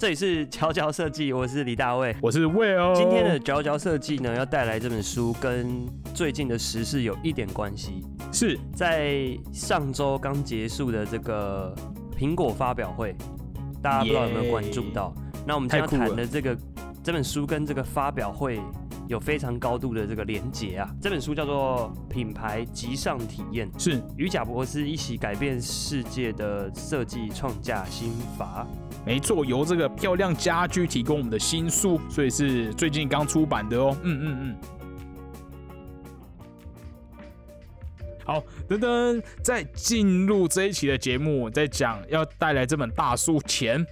这里是佼佼设计，我是李大卫。我是魏哦。今天的佼佼设计呢，要带来这本书，跟最近的时事有一点关系。是在上周刚结束的这个苹果发表会，大家不知道有没有关注到？那我们今天要谈的这个这本书跟这个发表会有非常高度的这个连结啊。这本书叫做《品牌极上体验》，是与贾博士一起改变世界的设计创价心法。没错，由这个漂亮家居提供我们的新书，所以是最近刚出版的哦。嗯嗯嗯。好，等等，在进入这一期的节目，在讲要带来这本大书前，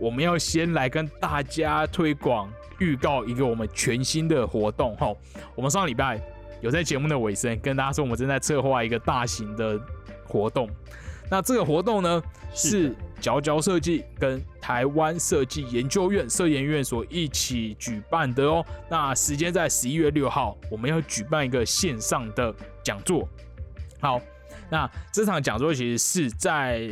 我们要先来跟大家推广、预告一个我们全新的活动。哈，我们上礼拜有在节目的尾声跟大家说，我们正在策划一个大型的活动。那这个活动呢，是佼佼设计跟台湾设计研究院设研院所一起举办的哦。那时间在十一月六号，我们要举办一个线上的讲座。好，那这场讲座其实是在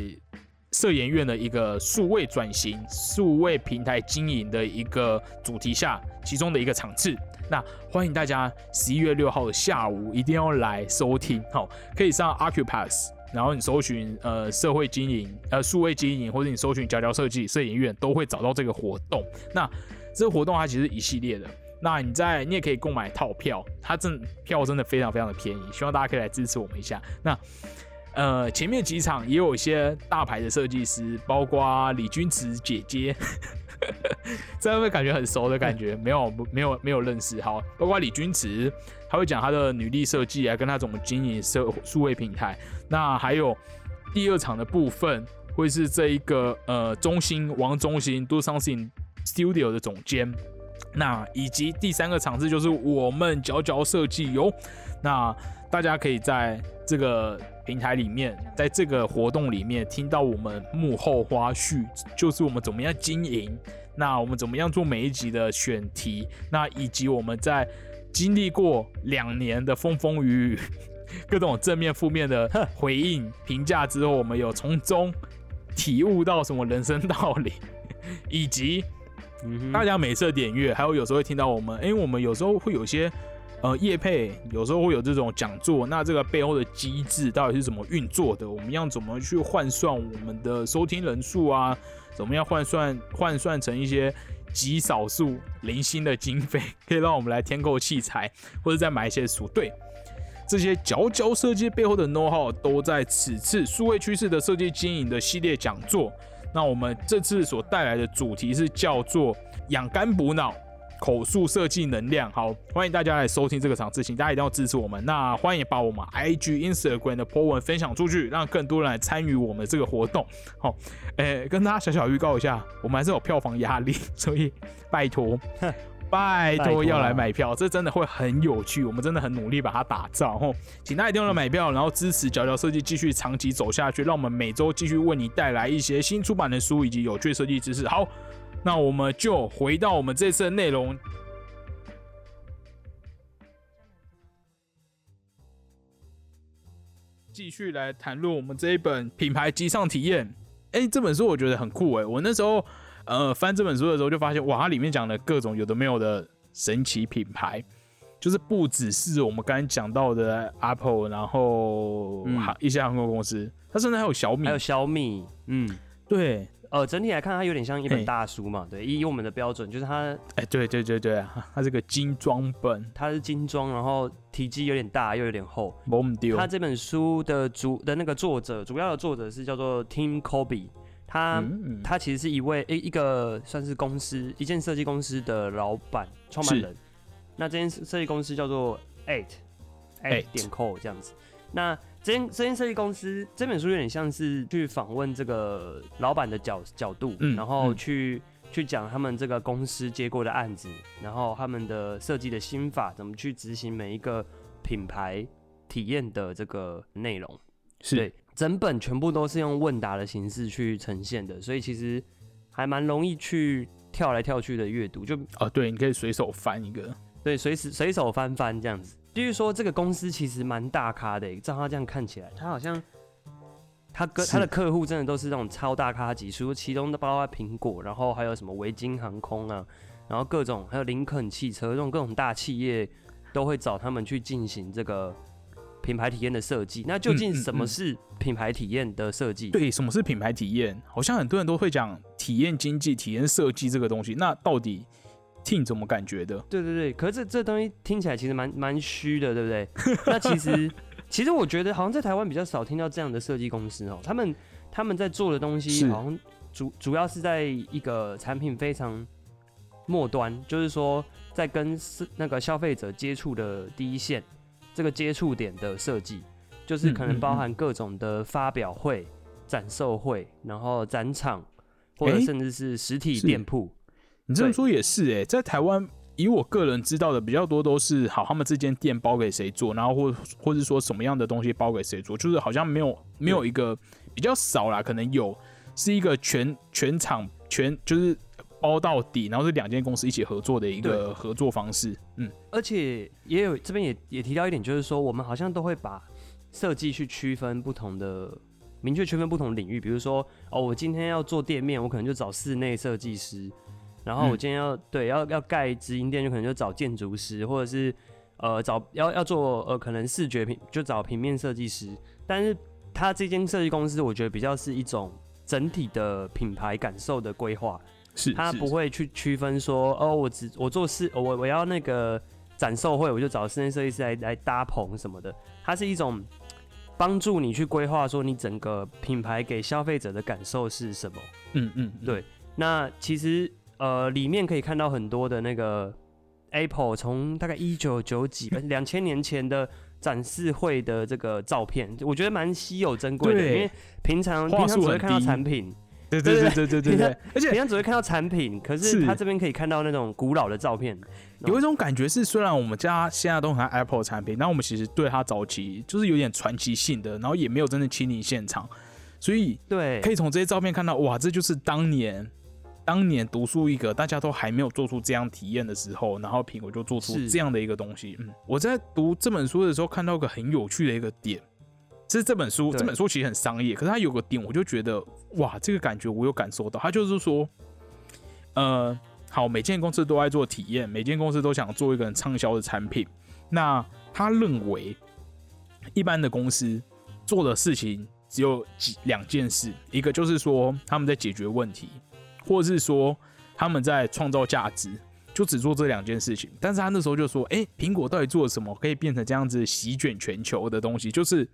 设研院的一个数位转型、数位平台经营的一个主题下，其中的一个场次。那欢迎大家十一月六号的下午一定要来收听。好，可以上 Acupass。然后你搜寻呃社会经营呃数位经营，或者你搜寻佼佼设计摄影院，都会找到这个活动。那这个活动它其实一系列的，那你在你也可以购买套票，它真票真的非常非常的便宜，希望大家可以来支持我们一下。那呃前面几场也有一些大牌的设计师，包括李君慈姐姐，这样会感觉很熟的感觉？没有没有没有认识，好，包括李君慈。他会讲他的女力设计啊，跟他怎么经营社数位平台。那还有第二场的部分，会是这一个呃中心王中心 Do Something Studio 的总监。那以及第三个场次就是我们佼佼设计哟。那大家可以在这个平台里面，在这个活动里面听到我们幕后花絮，就是我们怎么样经营，那我们怎么样做每一集的选题，那以及我们在。经历过两年的风风雨雨，各种正面、负面的回应、评价之后，我们有从中体悟到什么人生道理，以及大家每次点阅，还有有时候会听到我们，因为我们有时候会有些呃业配，有时候会有这种讲座，那这个背后的机制到底是怎么运作的？我们要怎么去换算我们的收听人数啊？怎么样换算换算成一些？极少数零星的经费，可以让我们来添购器材，或者再买一些书。对，这些佼佼设计背后的 know how 都在此次数位趋势的设计经营的系列讲座。那我们这次所带来的主题是叫做养肝补脑。口述设计能量，好，欢迎大家来收听这个场次，请大家一定要支持我们。那欢迎把我们 IG、Instagram 的 po 文分享出去，让更多人来参与我们这个活动。好，诶，跟大家小小预告一下，我们还是有票房压力，所以拜托，拜托要来买票，这真的会很有趣。我们真的很努力把它打造，吼，请大家一定要来买票，然后支持角角设计继续长期走下去，让我们每周继续为你带来一些新出版的书以及有趣设计知识。好。那我们就回到我们这次的内容，继续来谈论我们这一本品牌机上体验。哎，这本书我觉得很酷哎！我那时候呃翻这本书的时候，就发现哇，它里面讲的各种有的没有的神奇品牌，就是不只是我们刚才讲到的 Apple，然后一些航空公司，它甚至还有小米，还有小米，嗯，对。呃，整体来看，它有点像一本大书嘛。对，以我们的标准，就是它，哎，对对对对，它是个精装本，它是精装，然后体积有点大，又有点厚。它这本书的主的那个作者，主要的作者是叫做 Tim Kobe，他他其实是一位一一个算是公司一件设计公司的老板创办人。那这间设计公司叫做 Eight Eight 点 Co 这样子。那这间这间设计公司这本书有点像是去访问这个老板的角角度，然后去去讲他们这个公司接过的案子，然后他们的设计的心法，怎么去执行每一个品牌体验的这个内容。是，整本全部都是用问答的形式去呈现的，所以其实还蛮容易去跳来跳去的阅读。就哦，对，你可以随手翻一个，对，随时随手翻翻这样子。就是说，这个公司其实蛮大咖的，照他这样看起来，他好像他跟他的客户真的都是那种超大咖级，除了其中的包括苹果，然后还有什么维京航空啊，然后各种还有林肯汽车这种各种大企业都会找他们去进行这个品牌体验的设计。那究竟什么是品牌体验的设计？对，什么是品牌体验？好像很多人都会讲体验经济、体验设计这个东西。那到底听怎么感觉的？对对对，可是这这东西听起来其实蛮蛮虚的，对不对？那其实。其实我觉得好像在台湾比较少听到这样的设计公司哦，他们他们在做的东西好像主主要是在一个产品非常末端，就是说在跟那个消费者接触的第一线这个接触点的设计，就是可能包含各种的发表会、展售会，然后展场或者甚至是实体店铺。你这么说也是哎，在台湾。以我个人知道的比较多都是好，他们这间店包给谁做，然后或或是说什么样的东西包给谁做，就是好像没有没有一个比较少啦，可能有是一个全全场全就是包到底，然后是两间公司一起合作的一个合作方式。嗯，而且也有这边也也提到一点，就是说我们好像都会把设计去区分不同的明确区分不同领域，比如说哦，我今天要做店面，我可能就找室内设计师。然后我今天要对要要盖直营店，就可能就找建筑师，或者是呃找要要做呃可能视觉平就找平面设计师。但是他这间设计公司，我觉得比较是一种整体的品牌感受的规划，是他不会去区分说哦我只我做室我我要那个展售会，我就找室内设计师来来搭棚什么的。它是一种帮助你去规划说你整个品牌给消费者的感受是什么。嗯嗯，对。那其实。呃，里面可以看到很多的那个 Apple 从大概一九九几 两千年前的展示会的这个照片，我觉得蛮稀有珍贵的，因为平常平常只会看到产品，对对对对对对对，而且平常只会看到产品，可是。他这边可以看到那种古老的照片，有一种感觉是，虽然我们家现在都很爱 Apple 产品，但我们其实对它早期就是有点传奇性的，然后也没有真的亲临现场，所以对，可以从这些照片看到，哇，这就是当年。当年独树一格，大家都还没有做出这样体验的时候，然后苹果就做出这样的一个东西。嗯，我在读这本书的时候看到个很有趣的一个点，是这本书这本书其实很商业，可是它有个点，我就觉得哇，这个感觉我有感受到。它就是说，呃，好，每间公司都在做体验，每间公司都想做一个很畅销的产品。那他认为，一般的公司做的事情只有几两件事，一个就是说他们在解决问题。或者是说他们在创造价值，就只做这两件事情。但是他那时候就说：“哎，苹果到底做了什么，可以变成这样子席卷全球的东西？就是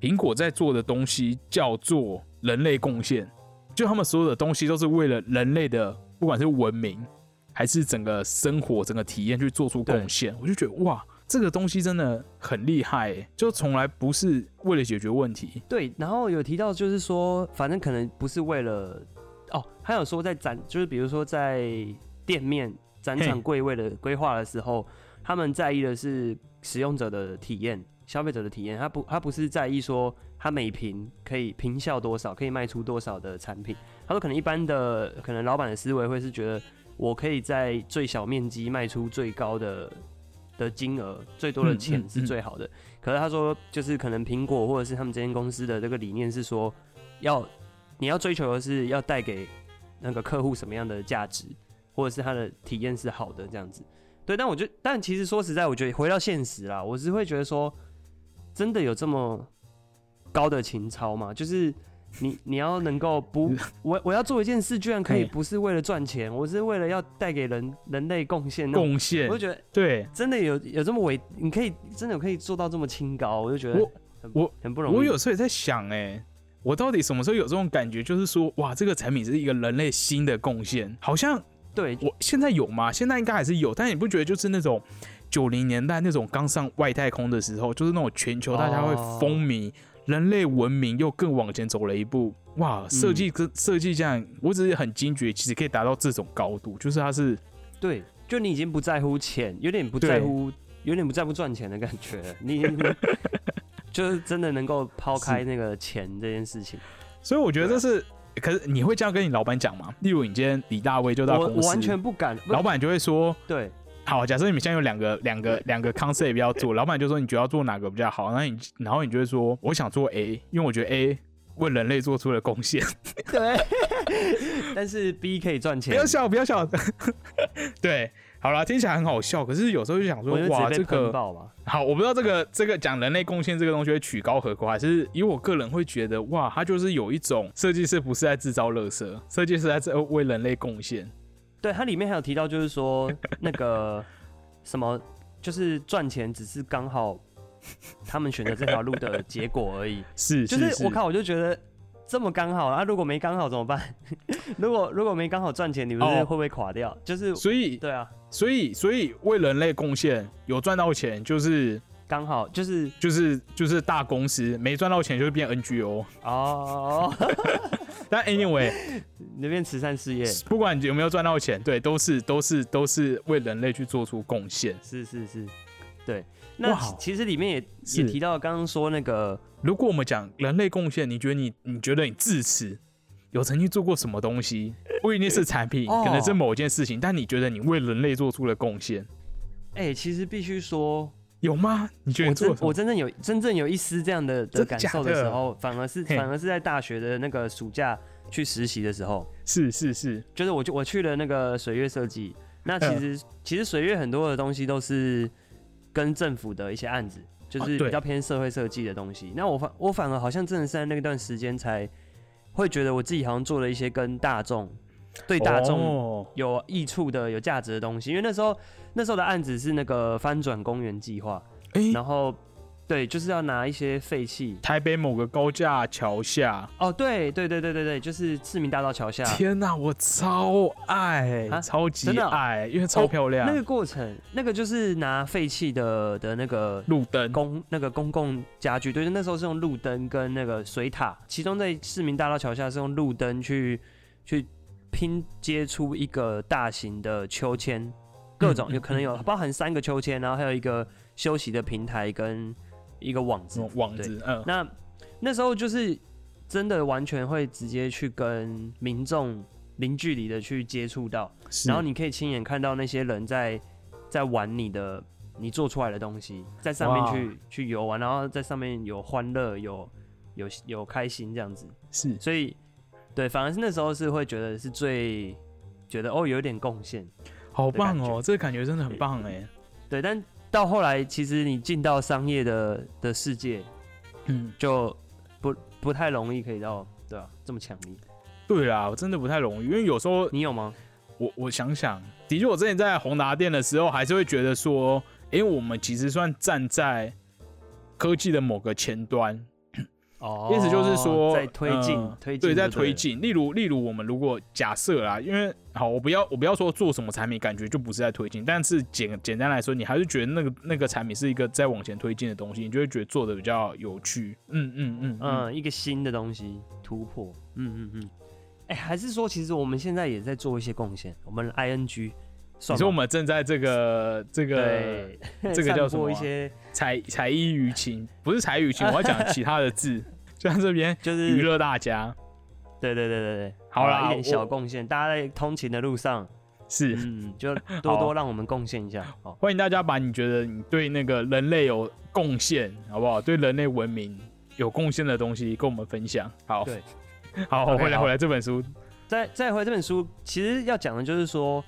苹果在做的东西叫做人类贡献，就他们所有的东西都是为了人类的，不管是文明还是整个生活、整个体验去做出贡献。”我就觉得哇，这个东西真的很厉害，就从来不是为了解决问题。对，然后有提到就是说，反正可能不是为了。哦，还有说在展，就是比如说在店面展场柜位的规划的时候，他们在意的是使用者的体验、消费者的体验。他不，他不是在意说他每瓶可以平效多少，可以卖出多少的产品。他说可能一般的，可能老板的思维会是觉得我可以在最小面积卖出最高的的金额，最多的钱是最好的。可是他说，就是可能苹果或者是他们这间公司的这个理念是说要。你要追求的是要带给那个客户什么样的价值，或者是他的体验是好的这样子，对。但我觉得，但其实说实在，我觉得回到现实啦，我是会觉得说，真的有这么高的情操吗？就是你你要能够不，我我要做一件事，居然可以不是为了赚钱，我是为了要带给人人类贡献，贡献。我就觉得，对，真的有有这么伟，你可以真的可以做到这么清高，我就觉得我我很不容易。我有时候也在想，哎。我到底什么时候有这种感觉？就是说，哇，这个产品是一个人类新的贡献，好像对我现在有吗？现在应该还是有，但你不觉得就是那种九零年代那种刚上外太空的时候，就是那种全球大家会风靡，人类文明又更往前走了一步，哇，设计跟设计这样，我只是很惊觉，其实可以达到这种高度，就是它是对，就你已经不在乎钱，有点不在乎，有点不在乎赚钱的感觉，你。就是真的能够抛开那个钱这件事情，所以我觉得这是，可是你会这样跟你老板讲吗？例如你今天李大卫就到公司，完全不敢，老板就会说，对，好，假设你们现在有两个两个两个 concept 要做，老板就说你觉得要做哪个比较好，然后你然后你就会说我想做 A，因为我觉得 A 为人类做出了贡献。对，但是 B 可以赚钱。不要笑，不要笑。对，好了，听起来很好笑，可是有时候就想说，哇，这个好，我不知道这个这个讲人类贡献这个东西会曲高和寡，还是以我个人会觉得，哇，它就是有一种设计师不是在制造垃圾，设计师在这为人类贡献。对，它里面还有提到，就是说那个 什么，就是赚钱只是刚好。他们选择这条路的结果而已，是，就是我靠，我就觉得这么刚好啊！如果没刚好怎么办？如果如果没刚好赚钱，你们会不会垮掉？就是所以，对啊，所以所以为人类贡献有赚到钱，就是刚好，就是就是就是大公司没赚到钱就会变 NGO 哦。但 anyway，那边慈善事业，不管有没有赚到钱，对，都是都是都是为人类去做出贡献。是是是，对。那其实里面也也提到，刚刚说那个，如果我们讲人类贡献，你觉得你你觉得你自此有曾经做过什么东西？不一定是产品，可能是某件事情，但你觉得你为人类做出了贡献？哎，其实必须说有吗？你觉得我真我真正有真正有一丝这样的的感受的时候，反而是反而是在大学的那个暑假去实习的时候，是是是，就是我就我去了那个水月设计，那其实其实水月很多的东西都是。跟政府的一些案子，就是比较偏社会设计的东西。那我反我反而好像真的是在那段时间才会觉得我自己好像做了一些跟大众对大众有益处的、有价值的东西。因为那时候那时候的案子是那个翻转公园计划，然后。对，就是要拿一些废弃。台北某个高架桥下。哦，对对对对对对，就是市民大道桥下。天哪，我超爱，超级爱，因为超漂亮。那个过程，那个就是拿废弃的的那个路灯公那个公共家具，对，那时候是用路灯跟那个水塔，其中在市民大道桥下是用路灯去去拼接出一个大型的秋千，各种有可能有包含三个秋千，然后还有一个休息的平台跟。一个网子，网子，嗯，那那时候就是真的完全会直接去跟民众零距离的去接触到，然后你可以亲眼看到那些人在在玩你的你做出来的东西，在上面去去游玩，然后在上面有欢乐，有有有开心这样子，是，所以对，反而是那时候是会觉得是最觉得哦有点贡献，好棒哦，这个感觉真的很棒哎，对，但。到后来，其实你进到商业的的世界，嗯，就不不太容易可以到，对啊？这么强力。对啊，我真的不太容易，因为有时候你有吗？我我想想，的确，我之前在宏达店的时候，还是会觉得说，哎，我们其实算站在科技的某个前端。哦，意思就是说，在推进，推进，对，在推进。例如，例如，我们如果假设啦，因为好，我不要，我不要说做什么产品，感觉就不是在推进。但是简简单来说，你还是觉得那个那个产品是一个在往前推进的东西，你就会觉得做的比较有趣。嗯嗯嗯嗯，一个新的东西突破。嗯嗯嗯。哎，还是说，其实我们现在也在做一些贡献。我们 I N G，你说我们正在这个这个这个叫什么？一些才才艺于情，不是才艺于情，我要讲其他的字。就在这边，就是娱乐大家。对对对对对，好了，一点小贡献，大家在通勤的路上是，嗯，就多多让我们贡献一下。好，欢迎大家把你觉得你对那个人类有贡献，好不好？对人类文明有贡献的东西跟我们分享。好，对，好，回来回来这本书，再再回这本书，其实要讲的就是说，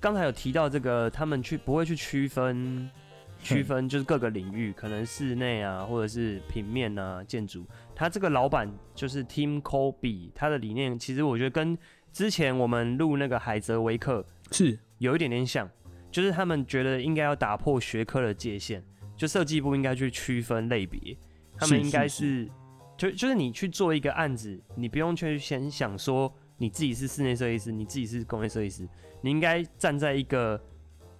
刚才有提到这个，他们去不会去区分。区分就是各个领域，可能室内啊，或者是平面啊，建筑。他这个老板就是 Tim Kobe，他的理念其实我觉得跟之前我们录那个海泽维克是有一点点像，就是他们觉得应该要打破学科的界限，就设计部应该去区分类别，他们应该是就就是你去做一个案子，你不用去先想说你自己是室内设计师，你自己是工业设计师，你应该站在一个。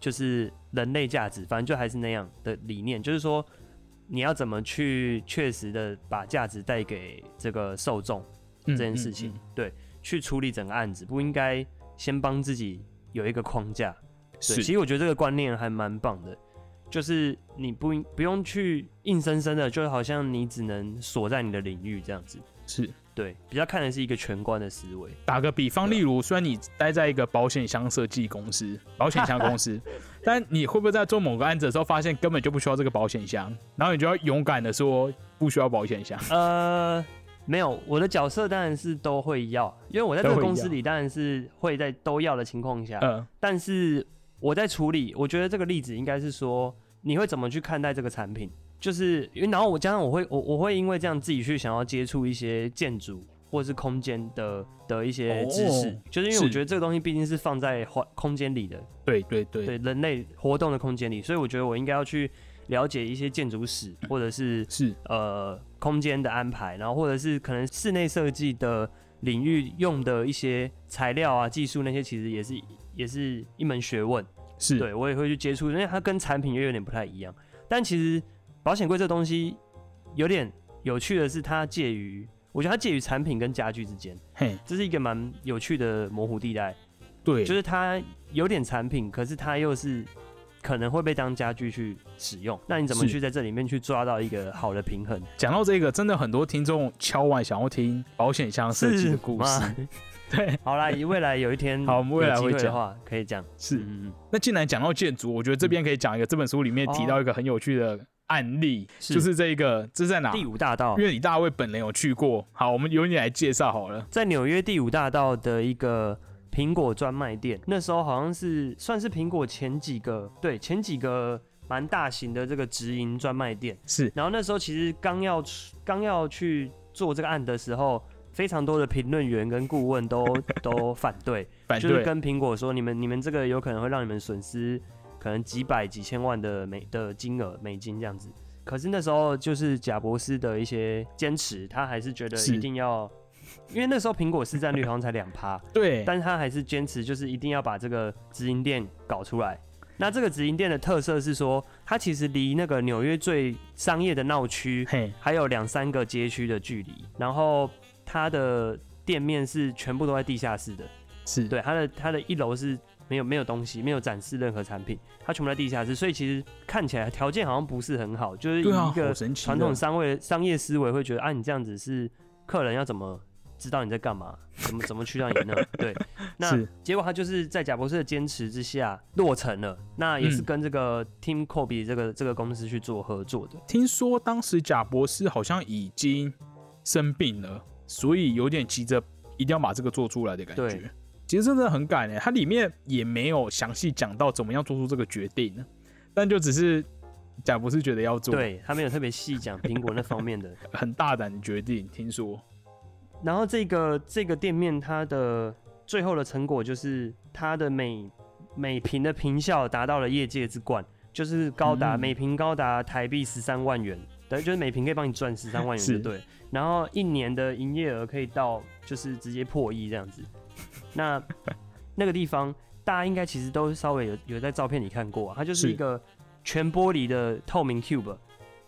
就是人类价值，反正就还是那样的理念，就是说你要怎么去确实的把价值带给这个受众这件事情，对，去处理整个案子，不应该先帮自己有一个框架。对，其实我觉得这个观念还蛮棒的，就是你不不用去硬生生的，就好像你只能锁在你的领域这样子。是。对，比较看的是一个全观的思维。打个比方，例如，虽然你待在一个保险箱设计公司、保险箱公司，但你会不会在做某个案子的时候，发现根本就不需要这个保险箱，然后你就要勇敢的说不需要保险箱？呃，没有，我的角色当然是都会要，因为我在这个公司里当然是会在都要的情况下，嗯，但是我在处理，我觉得这个例子应该是说，你会怎么去看待这个产品？就是因为然后我加上我会我我会因为这样自己去想要接触一些建筑或者是空间的的一些知识，就是因为我觉得这个东西毕竟是放在环空间里的，对对对，对。人类活动的空间里，所以我觉得我应该要去了解一些建筑史或者是是。呃空间的安排，然后或者是可能室内设计的领域用的一些材料啊技术那些其实也是也是一门学问，是。对我也会去接触，因为它跟产品又有点不太一样，但其实。保险柜这东西有点有趣的是，它介于，我觉得它介于产品跟家具之间，嘿，这是一个蛮有趣的模糊地带。对，就是它有点产品，可是它又是可能会被当家具去使用。那你怎么去在这里面去抓到一个好的平衡？讲到这个，真的很多听众敲完想要听保险箱设计的故事。对，好啦，以未来有一天，好，我们未来会讲话可以讲。是，嗯那既然讲到建筑，我觉得这边可以讲一个，这本书里面提到一个很有趣的。案例就是这一个，这在哪？第五大道。因为李大卫本人有去过。好，我们由你来介绍好了。在纽约第五大道的一个苹果专卖店，那时候好像是算是苹果前几个，对，前几个蛮大型的这个直营专卖店。是。然后那时候其实刚要刚要去做这个案的时候，非常多的评论员跟顾问都 都反对，就是跟苹果说，你们你们这个有可能会让你们损失。可能几百几千万的美的金额美金这样子，可是那时候就是贾博士的一些坚持，他还是觉得一定要，因为那时候苹果市占率好像才两趴，对，但是他还是坚持就是一定要把这个直营店搞出来。那这个直营店的特色是说，它其实离那个纽约最商业的闹区还有两三个街区的距离，然后它的店面是全部都在地下室的，是。对，它的它的一楼是。没有没有东西，没有展示任何产品，它全部在地下室，所以其实看起来条件好像不是很好，就是一个传统商业商业思维会觉得啊，你这样子是客人要怎么知道你在干嘛？怎么怎么去到你那？对，那结果他就是在贾博士的坚持之下落成了，那也是跟这个 Team Kobe 这个这个公司去做合作的。听说当时贾博士好像已经生病了，所以有点急着一定要把这个做出来的感觉。其实真的很赶诶，它里面也没有详细讲到怎么样做出这个决定呢，但就只是贾博士觉得要做，对他没有特别细讲苹果那方面的 很大胆的决定，听说。然后这个这个店面它的最后的成果就是它的每每瓶的瓶效达到了业界之冠，就是高达每瓶高达台币十三万元，等于就是每瓶可以帮你赚十三万元，就对。然后一年的营业额可以到就是直接破亿这样子。那 那个地方，大家应该其实都稍微有有在照片里看过，它就是一个全玻璃的透明 cube，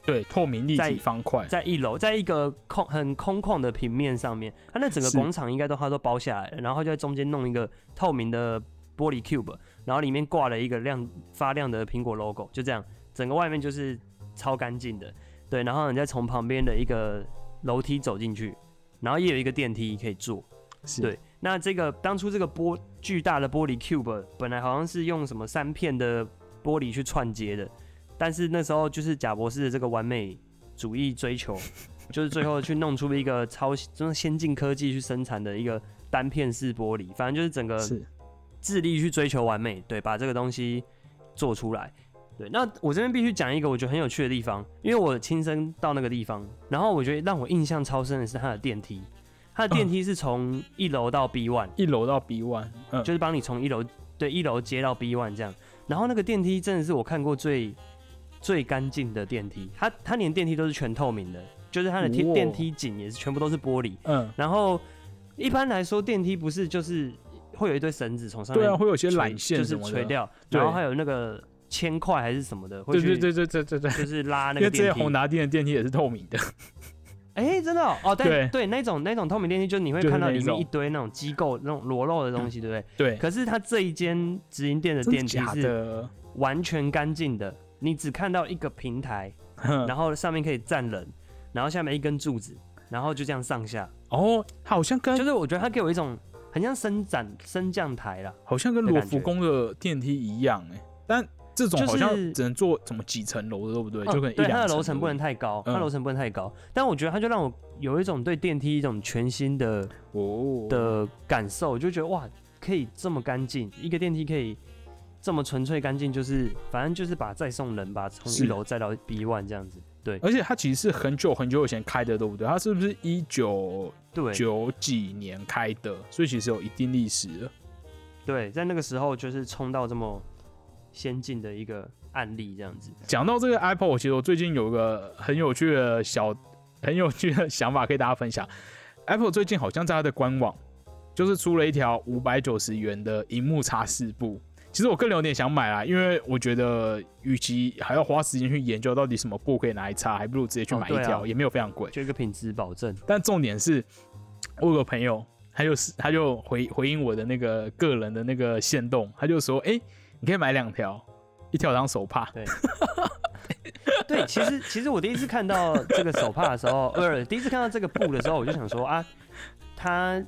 对，透明立体方块，在一楼，在一个空很空旷的平面上面，它那整个广场应该都它都包下来了，然后就在中间弄一个透明的玻璃 cube，然后里面挂了一个亮发亮的苹果 logo，就这样，整个外面就是超干净的，对，然后你再从旁边的一个楼梯走进去，然后也有一个电梯可以坐，对。那这个当初这个玻巨大的玻璃 cube 本来好像是用什么三片的玻璃去串接的，但是那时候就是贾博士的这个完美主义追求，就是最后去弄出一个超用先进科技去生产的一个单片式玻璃，反正就是整个致力去追求完美，对，把这个东西做出来。对，那我这边必须讲一个我觉得很有趣的地方，因为我亲身到那个地方，然后我觉得让我印象超深的是它的电梯。它的电梯是从一楼到 B one，一楼到 B one，嗯，就是帮你从一楼对一楼接到 B one 这样。然后那个电梯真的是我看过最最干净的电梯，它它连电梯都是全透明的，就是它的电电梯井也是全部都是玻璃。嗯，然后一般来说电梯不是就是会有一堆绳子从上面，对啊，会有些缆线就是垂掉，然后还有那个铅块还是什么的，对对对对对对对，就是拉那个电梯。因为这些宏达电的电梯也是透明的。哎，真的哦，对。对，那种那种透明电梯，就是你会看到里面一堆那种机构那种裸露的东西，对不对？对。可是它这一间直营店的电梯是完全干净的，你只看到一个平台，然后上面可以站人，然后下面一根柱子，然后就这样上下。哦，好像跟就是我觉得它给我一种很像伸展升降台了，好像跟罗浮宫的电梯一样哎，但这种好像只能做什么几层楼的，对不对？就可能对它的楼层不能太高，它楼层不能太高。但我觉得它就让我有一种对电梯一种全新的哦的感受，就觉得哇，可以这么干净，一个电梯可以这么纯粹干净，就是反正就是把再送人吧，从一楼再到 B one 这样子。对，而且它其实是很久很久以前开的，对不对？它是不是一九九几年开的？所以其实有一定历史了。对，在那个时候就是冲到这么。先进的一个案例，这样子。讲到这个 Apple，其实我最近有一个很有趣的小、很有趣的想法，可以大家分享。Apple 最近好像在它的官网，就是出了一条五百九十元的荧幕擦拭布。其实我个人有点想买啦，因为我觉得，与其还要花时间去研究到底什么布可以拿来擦，还不如直接去买一条，也没有非常贵，就一个品质保证。但重点是，我有个朋友，他就是他就回回应我的那个个人的那个线动，他就说，哎。你可以买两条，一条当手帕。对，对，其实其实我第一次看到这个手帕的时候，呃，第一次看到这个布的时候，我就想说啊，它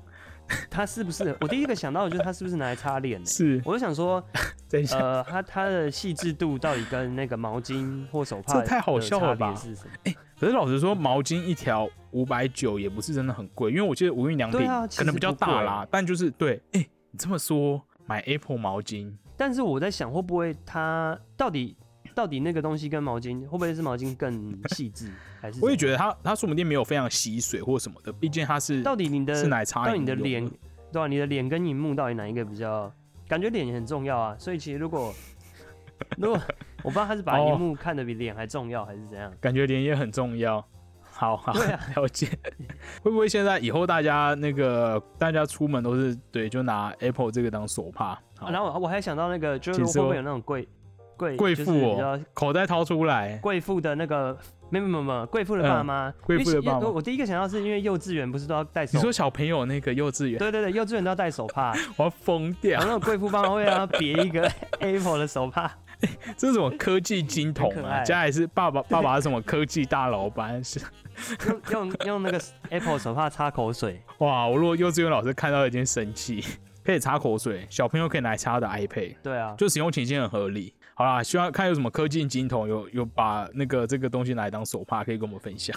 它是不是？我第一个想到的就是它是不是拿来擦脸？是，我就想说，呃，它它的细致度到底跟那个毛巾或手帕这太好笑了吧？哎，可是老实说，毛巾一条五百九也不是真的很贵，因为我记得无印良品可能比较大啦，但就是对，哎，你这么说，买 Apple 毛巾。但是我在想，会不会它到底到底那个东西跟毛巾，会不会是毛巾更细致？还是我也觉得它它说不定没有非常吸水或什么的，毕竟它是到底你的是奶茶，到你的脸对吧？你的脸跟荧幕到底哪一个比较？感觉脸也很重要啊。所以其实如果 如果我不知道他是把荧幕看得比脸还重要，还是怎样？感觉脸也很重要。好好 了解，会不会现在以后大家那个大家出门都是对，就拿 Apple 这个当手帕？然后我还想到那个，就是会不会有那种贵贵贵妇哦，口袋掏出来，贵妇的那个没有没有没有贵妇的爸妈，贵妇的爸妈。我第一个想到是因为幼稚园不是都要戴手？你说小朋友那个幼稚园？对对对，幼稚园都要戴手帕，我要疯掉。那种贵妇爸妈会要别一个 Apple 的手帕。这是什么科技金童啊？家里是爸爸，爸爸是什么科技大老板？是用用用那个 Apple 手帕擦口水。哇！我如果幼稚园老师看到已经生气，可以擦口水，小朋友可以拿来擦的 iPad。对啊，就使用情境很合理。好啦，希望看有什么科技金童有有把那个这个东西拿来当手帕，可以跟我们分享。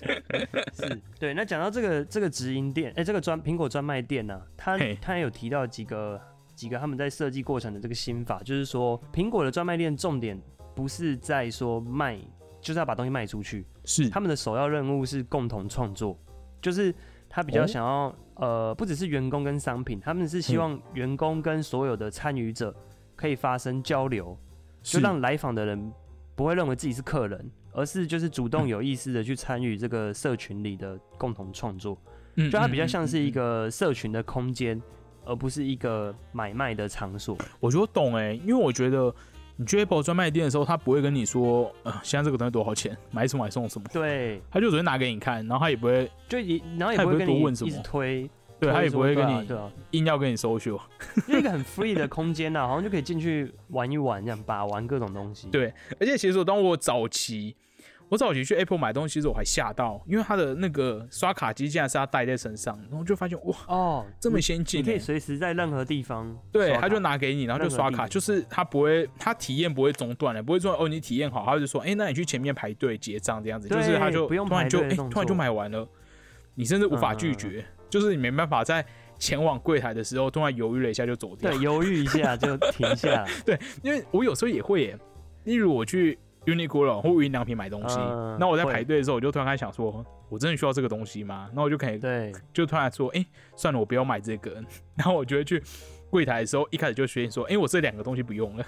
是，对。那讲到这个这个直营店，哎，这个专苹果专卖店呢，他他有提到几个。几个他们在设计过程的这个心法，就是说苹果的专卖店重点不是在说卖，就是要把东西卖出去。是他们的首要任务是共同创作，就是他比较想要呃，不只是员工跟商品，他们是希望员工跟所有的参与者可以发生交流，就让来访的人不会认为自己是客人，而是就是主动有意识的去参与这个社群里的共同创作。嗯，就它比较像是一个社群的空间。而不是一个买卖的场所，我觉得懂哎，因为我觉得你去 Apple 专卖店的时候，他不会跟你说，呃，现在这个东西多少钱，买什么买送什么，对，他就只会拿给你看，然后他也不会，就也然后也不会跟你一直推，对他也不会跟你，对啊，硬要跟你收秀，就一个很 free 的空间呐，好像就可以进去玩一玩，这样把玩各种东西，对，而且其实当我早期。我早期去 Apple 买东西时，我还吓到，因为它的那个刷卡机竟然是要带在身上，然后就发现哇哦，这么先进，你可以随时在任何地方，对，他就拿给你，然后就刷卡，就是他不会，他体验不会中断的，不会说哦你体验好，他就说哎那你去前面排队结账这样子，就是他就不用突然就哎突然就买完了，你甚至无法拒绝，就是你没办法在前往柜台的时候突然犹豫了一下就走掉，对，犹豫一下就停下，对，因为我有时候也会耶，例如我去。Uniqlo 或无印良品买东西，那我在排队的时候，我就突然开始想说，我真的需要这个东西吗？那我就可以，对，就突然说，哎，算了，我不要买这个。然后我就会去柜台的时候，一开始就决定说，哎，我这两个东西不用了，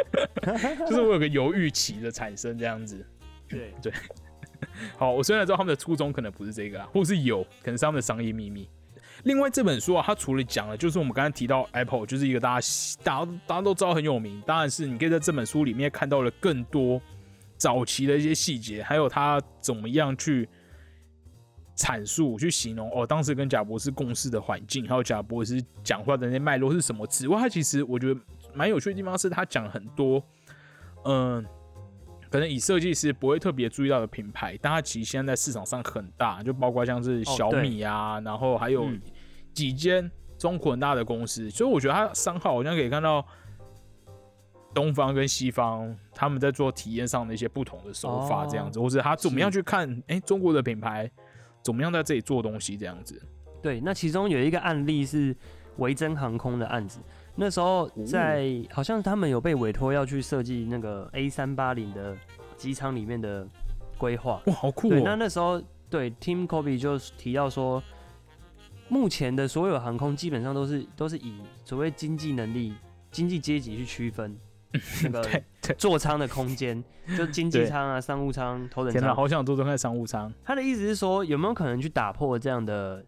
就是我有个犹豫期的产生这样子。对 对，好，我虽然知道他们的初衷可能不是这个，或是有可能是他们的商业秘密。另外这本书啊，它除了讲了，就是我们刚才提到 Apple，就是一个大家大家大家都知道很有名。当然是你可以在这本书里面看到了更多早期的一些细节，还有他怎么样去阐述、去形容哦，当时跟贾博士共事的环境，还有贾博士讲话的那些脉络是什么。此外，他其实我觉得蛮有趣的地方是他讲很多，嗯，可能以设计师不会特别注意到的品牌，但它其实现在在市场上很大，就包括像是小米啊，然后还有。几间中国很大的公司，所以我觉得它商号好像可以看到东方跟西方他们在做体验上的一些不同的手法，这样子，或者他怎么样去看，哎，中国的品牌怎么样在这里做东西，这样子。对，那其中有一个案例是维珍航空的案子，那时候在好像他们有被委托要去设计那个 A 三八零的机舱里面的规划，哇，好酷！对，那那时候对 Tim Kobe 就提到说，目前的所有航空基本上都是都是以所谓经济能力、经济阶级去区分 那个座舱的空间，就经济舱啊、商务舱、头等舱。天哪，好想坐坐看商务舱。他的意思是说，有没有可能去打破这样的？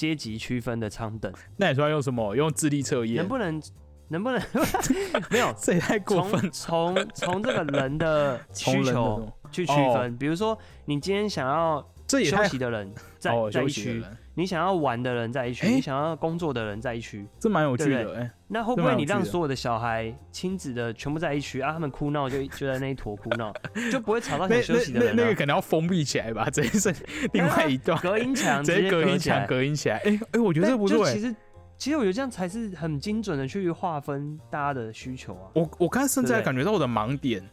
阶级区分的舱等，那你说要用什么？用智力测验？能不能？能不能？没有，这也太过分。从从这个人的 需求去区分，比如说，你今天想要休息的人在在一区。你想要玩的人在一区，你想要工作的人在一区，这蛮有趣的。哎，那会不会你让所有的小孩亲子的全部在一区啊？他们哭闹就就在那一坨哭闹，就不会吵到想休息的人。那个可能要封闭起来吧，这是另外一段 隔音墙，直接隔音墙隔音起来。哎哎，我觉得这不错。其实其实我觉得这样才是很精准的去划分大家的需求啊。我我刚甚至还感觉到我的盲点。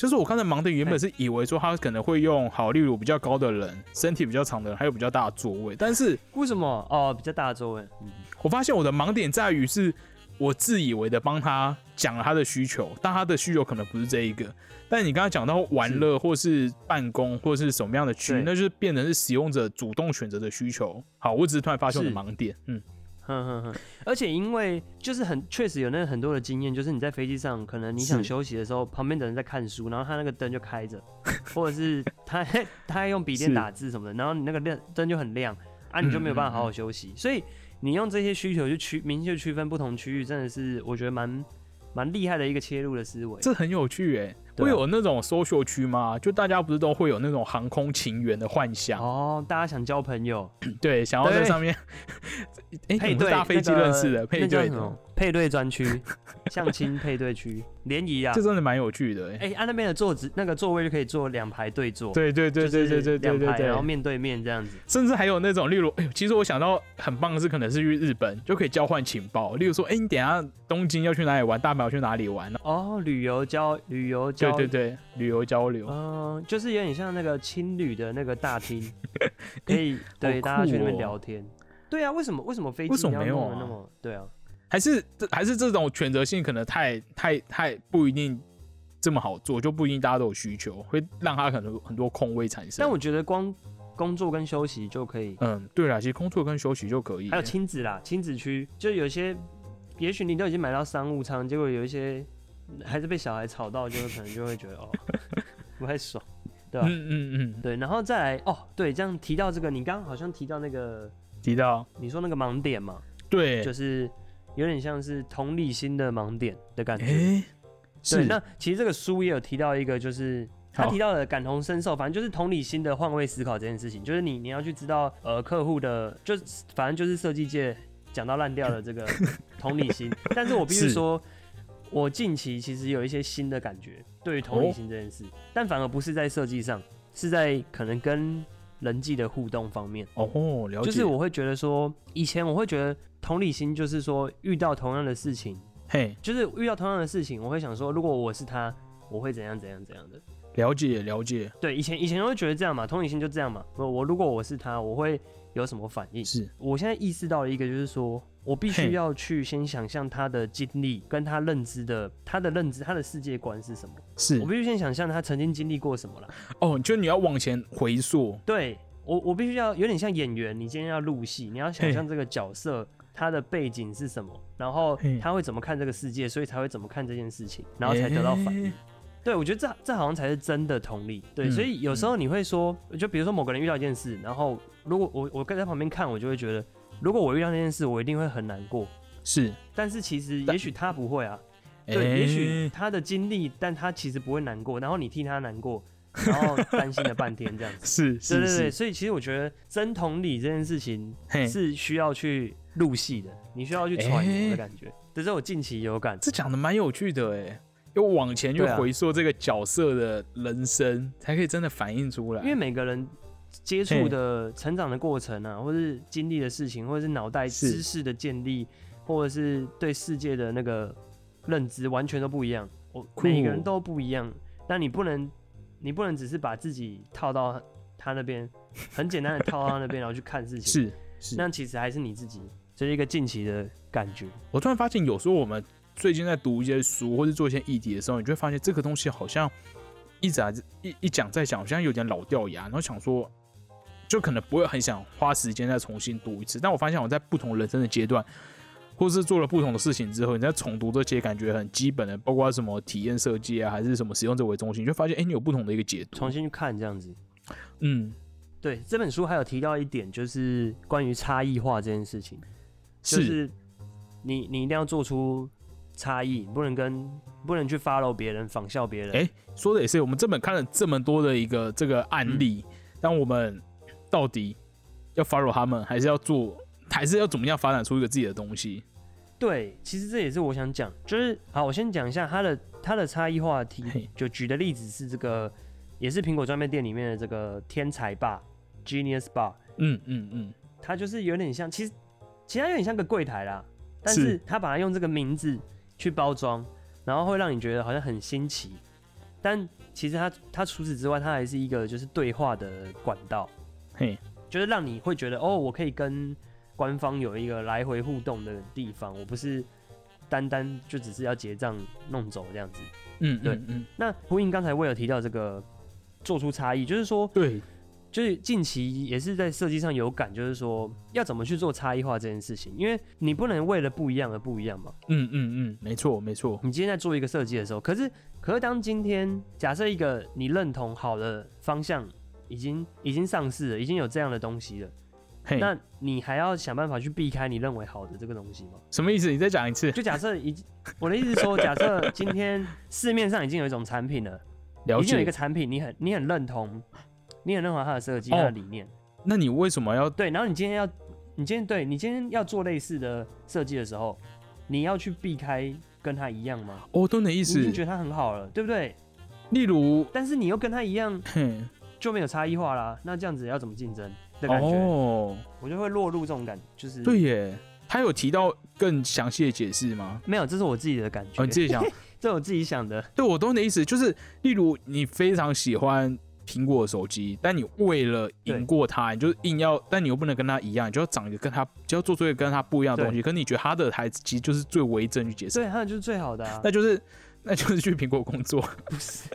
就是我刚才忙的原本是以为说他可能会用好，例如比较高的人，身体比较长的人，还有比较大的座位。但是为什么哦比较大的座位？我发现我的盲点在于是我自以为的帮他讲了他的需求，但他的需求可能不是这一个。但你刚刚讲到玩乐或是办公或是什么样的区，那就是变成是使用者主动选择的需求。好，我只是突然发现我的盲点，嗯。哼哼哼，而且因为就是很确实有那很多的经验，就是你在飞机上，可能你想休息的时候，旁边的人在看书，然后他那个灯就开着，或者是他他用笔电打字什么的，然后你那个亮灯就很亮啊，你就没有办法好好休息。所以你用这些需求去区明确区分不同区域，真的是我觉得蛮蛮厉害的一个切入的思维。这很有趣哎。会有那种 social 区吗？就大家不是都会有那种航空情缘的幻想哦？大家想交朋友，对，想要在上面 配对搭飞机认识的配对的配对专区、相亲配对区、联谊啊，这真的蛮有趣的。哎，按那边的座子，那个座位就可以坐两排对坐，对对对对对对对对对，然后面对面这样子。甚至还有那种，例如，哎，其实我想到很棒的是，可能是去日本就可以交换情报。例如说，哎，你等下东京要去哪里玩，大阪要去哪里玩哦，旅游交旅游交，对对对，旅游交流。嗯，就是有点像那个青旅的那个大厅，可以对大家去那边聊天。对啊，为什么为什么飞机没有那么对啊？还是这还是这种选择性可能太太太不一定这么好做，就不一定大家都有需求，会让他可能很多空位产生。但我觉得光工作跟休息就可以。嗯，对啦，其实工作跟休息就可以。还有亲子啦，亲子区就有些，也许你都已经买到商务舱，结果有一些还是被小孩吵到，就可能就会觉得哦 不太爽，对吧？嗯嗯嗯，对。然后再来哦，对，这样提到这个，你刚刚好像提到那个提到你说那个盲点嘛？对，就是。有点像是同理心的盲点的感觉。哎，对，那其实这个书也有提到一个，就是他提到的感同身受，反正就是同理心的换位思考这件事情，就是你你要去知道，呃，客户的，就反正就是设计界讲到烂掉的这个 同理心。但是我必须说，我近期其实有一些新的感觉，对于同理心这件事，但反而不是在设计上，是在可能跟人际的互动方面。哦，了解。就是我会觉得说，以前我会觉得。同理心就是说，遇到同样的事情，嘿，就是遇到同样的事情，我会想说，如果我是他，我会怎样怎样怎样的。了解了解。对，以前以前会觉得这样嘛，同理心就这样嘛。我我如果我是他，我会有什么反应？是我现在意识到了一个，就是说我必须要去先想象他的经历，跟他认知的他的认知，他的世界观是什么？是我必须先想象他曾经经历过什么了。哦，就你要往前回溯。对我我必须要有点像演员，你今天要入戏，你要想象这个角色。他的背景是什么？然后他会怎么看这个世界？所以才会怎么看这件事情，然后才得到反应。对，我觉得这这好像才是真的同理。对，所以有时候你会说，就比如说某个人遇到一件事，然后如果我我跟在旁边看，我就会觉得，如果我遇到那件事，我一定会很难过。是，但是其实也许他不会啊。对，也许他的经历，但他其实不会难过，然后你替他难过，然后担心了半天这样子。是，对对对。所以其实我觉得真同理这件事情是需要去。入戏的，你需要去揣摩的感觉，这是我近期有感。这讲的蛮有趣的哎，要往前去回溯这个角色的人生，才可以真的反映出来。因为每个人接触的成长的过程啊，或是经历的事情，或者是脑袋知识的建立，或者是对世界的那个认知，完全都不一样。我每个人都不一样，但你不能，你不能只是把自己套到他那边，很简单的套到他那边，然后去看事情。是是，那其实还是你自己，这是一个近期的感觉。我突然发现，有时候我们最近在读一些书或者做一些议题的时候，你就会发现这个东西好像一直一一讲再讲，好像有点老掉牙，然后想说。就可能不会很想花时间再重新读一次，但我发现我在不同人生的阶段，或是做了不同的事情之后，你在重读这些感觉很基本的，包括什么体验设计啊，还是什么使用者为中心，你就发现哎，你有不同的一个解读，重新去看这样子。嗯，对，这本书还有提到一点，就是关于差异化这件事情，就是你你一定要做出差异，不能跟不能去 follow 别人，仿效别人。哎，说的也是，我们这本看了这么多的一个这个案例，当我们。到底要 follow 他们，还是要做，还是要怎么样发展出一个自己的东西？对，其实这也是我想讲，就是好，我先讲一下它的它的差异话题，就举的例子是这个，也是苹果专卖店里面的这个天才吧，Genius Bar。嗯嗯嗯，它就是有点像，其实其实它有点像个柜台啦，但是它把它用这个名字去包装，然后会让你觉得好像很新奇，但其实它它除此之外，它还是一个就是对话的管道。嘿，就是让你会觉得哦，我可以跟官方有一个来回互动的地方，我不是单单就只是要结账弄走这样子。嗯，对，嗯。那呼应刚才威尔提到这个做出差异，就是说，对，就是近期也是在设计上有感，就是说要怎么去做差异化这件事情，因为你不能为了不一样而不一样嘛。嗯嗯嗯，没错没错。你今天在做一个设计的时候，可是可是当今天假设一个你认同好的方向。已经已经上市了，已经有这样的东西了，那你还要想办法去避开你认为好的这个东西吗？什么意思？你再讲一次。就假设已，我的意思是说，假设今天市面上已经有一种产品了，已经有一个产品，你很你很认同，你很认同它的设计、它的理念，那你为什么要对？然后你今天要，你今天对你今天要做类似的设计的时候，你要去避开跟它一样吗？哦，懂你的意思。已经觉得它很好了，对不对？例如，但是你又跟它一样。就没有差异化啦，那这样子要怎么竞争的感觉？哦，我就会落入这种感，就是对耶。他有提到更详细的解释吗？没有，这是我自己的感觉。哦，你自己想，这我自己想的。对，我懂你的意思，就是例如你非常喜欢苹果手机，但你为了赢过他，你就硬要，但你又不能跟他一样，你就要长一个跟他，就要做出一个跟他不一样的东西。可你觉得他的台子其实就是最为正去解释，对，他就是最好的，那就是。那就是去苹果工作，不是？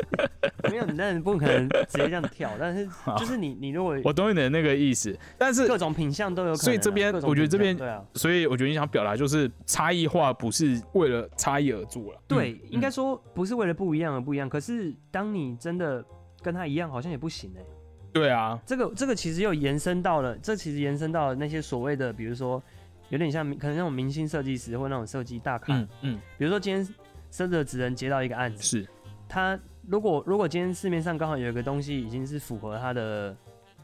没有，那不可能直接这样跳。但是 就是你，你如果我懂你的那个意思，但是各种品相都有。所以这边我觉得这边对啊，所以我觉得你想表达就是差异化不是为了差异而做了。对，应该说不是为了不一样而不一样。可是当你真的跟他一样，好像也不行哎。对啊，这个这个其实又延伸到了，这其实延伸到了那些所谓的，比如说有点像可能那种明星设计师或那种设计大咖，嗯嗯，比如说今天。甚至只能接到一个案子，是。他如果如果今天市面上刚好有一个东西已经是符合他的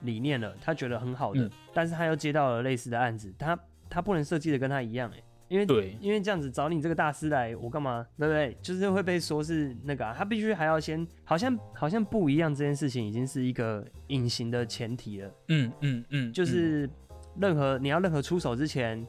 理念了，他觉得很好的，但是他又接到了类似的案子，他他不能设计的跟他一样哎，因为对，因为这样子找你这个大师来，我干嘛？对不对？就是会被说是那个，啊他必须还要先好像好像不一样这件事情已经是一个隐形的前提了，嗯嗯嗯，就是任何你要任何出手之前，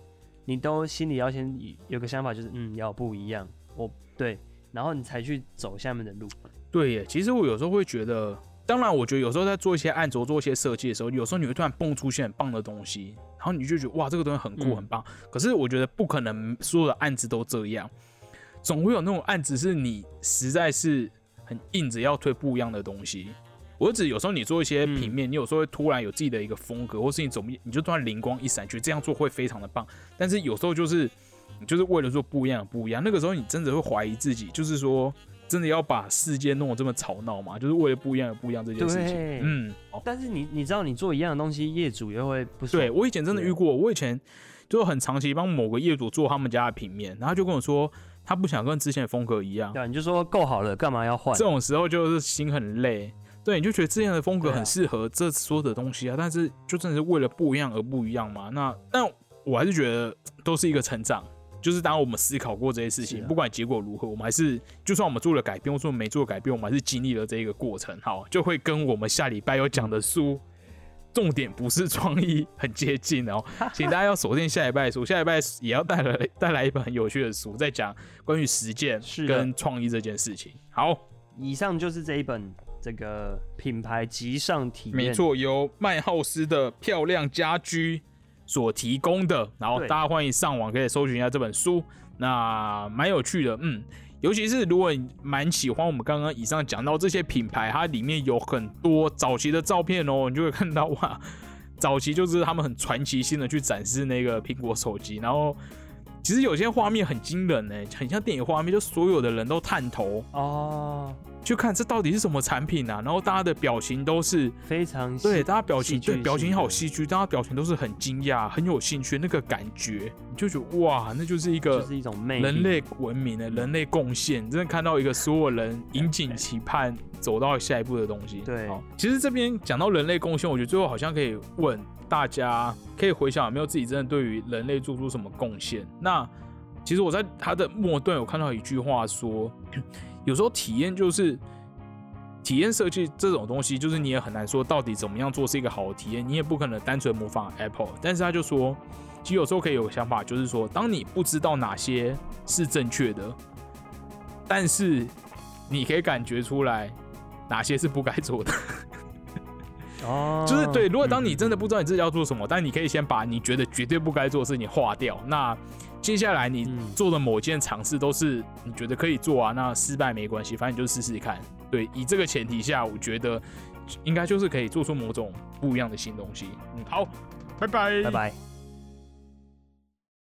你都心里要先有个想法，就是嗯要不一样，我。对，然后你才去走下面的路。对耶，其实我有时候会觉得，当然，我觉得有时候在做一些案子、做一些设计的时候，有时候你会突然蹦出现很棒的东西，然后你就觉得哇，这个东西很酷、很棒。可是我觉得不可能所有的案子都这样，总会有那种案子是你实在是很硬着要推不一样的东西。我指有时候你做一些平面，你有时候会突然有自己的一个风格，或是你怎么你就突然灵光一闪，觉得这样做会非常的棒。但是有时候就是。就是为了做不一样，不一样。那个时候你真的会怀疑自己，就是说，真的要把世界弄得这么吵闹吗？就是为了不一样而不一样这件事情。嗯。但是你你知道，你做一样的东西，业主也会不对我以前真的遇过，我以前就很长期帮某个业主做他们家的平面，然后就跟我说，他不想跟之前的风格一样。对，你就说够好了，干嘛要换？这种时候就是心很累。对，你就觉得之前的风格很适合这所有的东西啊，但是就真的是为了不一样而不一样嘛？那但我还是觉得都是一个成长。就是当我们思考过这些事情，不管结果如何，我们还是就算我们做了改变，或者说没做改变，我们还是经历了这一个过程。好，就会跟我们下礼拜要讲的书重点不是创意很接近哦，请大家要锁定下礼拜的书，下礼拜也要带来带来一本很有趣的书，在讲关于实践跟创意这件事情。好，以上就是这一本这个品牌极上体验，没错，由麦浩斯的漂亮家居所提供的，然后大家欢迎上网可以搜寻一下这本书，那蛮有趣的，嗯。尤其是如果你蛮喜欢我们刚刚以上讲到这些品牌，它里面有很多早期的照片哦，你就会看到哇，早期就是他们很传奇性的去展示那个苹果手机，然后。其实有些画面很惊人呢，很像电影画面，就所有的人都探头哦，去看这到底是什么产品啊？然后大家的表情都是非常对，大家表情对表情好戏剧，大家表情都是很惊讶、很有兴趣，那个感觉你就觉得哇，那就是一个是一种人类文明的人类贡献，真的看到一个所有人引颈期盼走到下一步的东西。对，其实这边讲到人类贡献，我觉得最后好像可以问。大家可以回想有没有自己真的对于人类做出什么贡献？那其实我在他的末段有看到一句话说，有时候体验就是体验设计这种东西，就是你也很难说到底怎么样做是一个好的体验，你也不可能单纯模仿 Apple。但是他就说，其实有时候可以有个想法，就是说，当你不知道哪些是正确的，但是你可以感觉出来哪些是不该做的。哦，就是对。如果当你真的不知道你自己要做什么，但你可以先把你觉得绝对不该做的事情划掉。那接下来你做的某件尝试都是你觉得可以做啊，那失败没关系，反正你就试试看。对，以这个前提下，我觉得应该就是可以做出某种不一样的新东西。嗯，好，拜拜，拜拜。